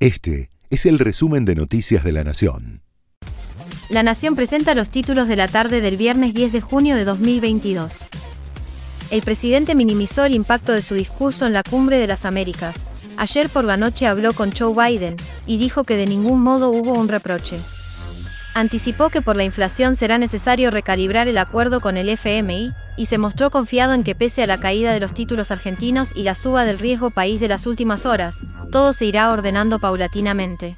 Este es el resumen de Noticias de la Nación. La Nación presenta los títulos de la tarde del viernes 10 de junio de 2022. El presidente minimizó el impacto de su discurso en la Cumbre de las Américas. Ayer por la noche habló con Joe Biden y dijo que de ningún modo hubo un reproche. Anticipó que por la inflación será necesario recalibrar el acuerdo con el FMI, y se mostró confiado en que pese a la caída de los títulos argentinos y la suba del riesgo país de las últimas horas, todo se irá ordenando paulatinamente.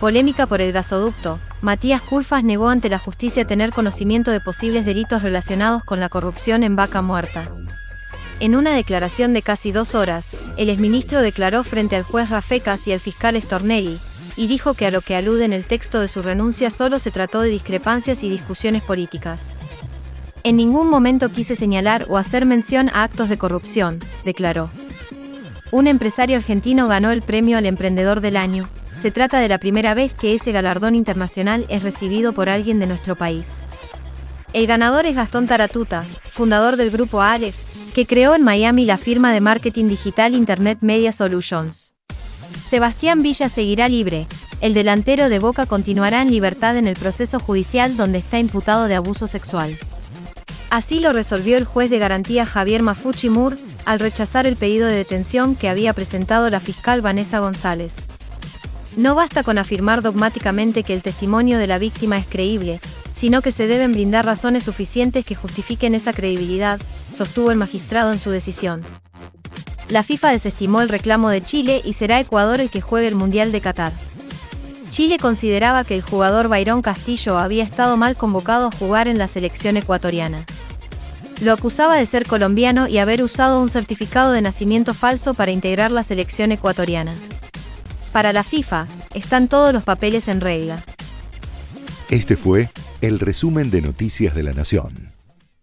Polémica por el gasoducto. Matías Culfas negó ante la justicia tener conocimiento de posibles delitos relacionados con la corrupción en Vaca Muerta. En una declaración de casi dos horas, el exministro declaró frente al juez Rafecas y al fiscal Stornelli, y dijo que a lo que alude en el texto de su renuncia solo se trató de discrepancias y discusiones políticas. En ningún momento quise señalar o hacer mención a actos de corrupción, declaró. Un empresario argentino ganó el premio al Emprendedor del Año. Se trata de la primera vez que ese galardón internacional es recibido por alguien de nuestro país. El ganador es Gastón Taratuta, fundador del grupo Aleph, que creó en Miami la firma de marketing digital Internet Media Solutions. Sebastián Villa seguirá libre. El delantero de Boca continuará en libertad en el proceso judicial donde está imputado de abuso sexual. Así lo resolvió el juez de garantía Javier Mafuchi Moore, al rechazar el pedido de detención que había presentado la fiscal Vanessa González. No basta con afirmar dogmáticamente que el testimonio de la víctima es creíble, sino que se deben brindar razones suficientes que justifiquen esa credibilidad, sostuvo el magistrado en su decisión. La FIFA desestimó el reclamo de Chile y será Ecuador el que juegue el Mundial de Qatar. Chile consideraba que el jugador Byron Castillo había estado mal convocado a jugar en la selección ecuatoriana. Lo acusaba de ser colombiano y haber usado un certificado de nacimiento falso para integrar la selección ecuatoriana. Para la FIFA, están todos los papeles en regla. Este fue el resumen de Noticias de la Nación.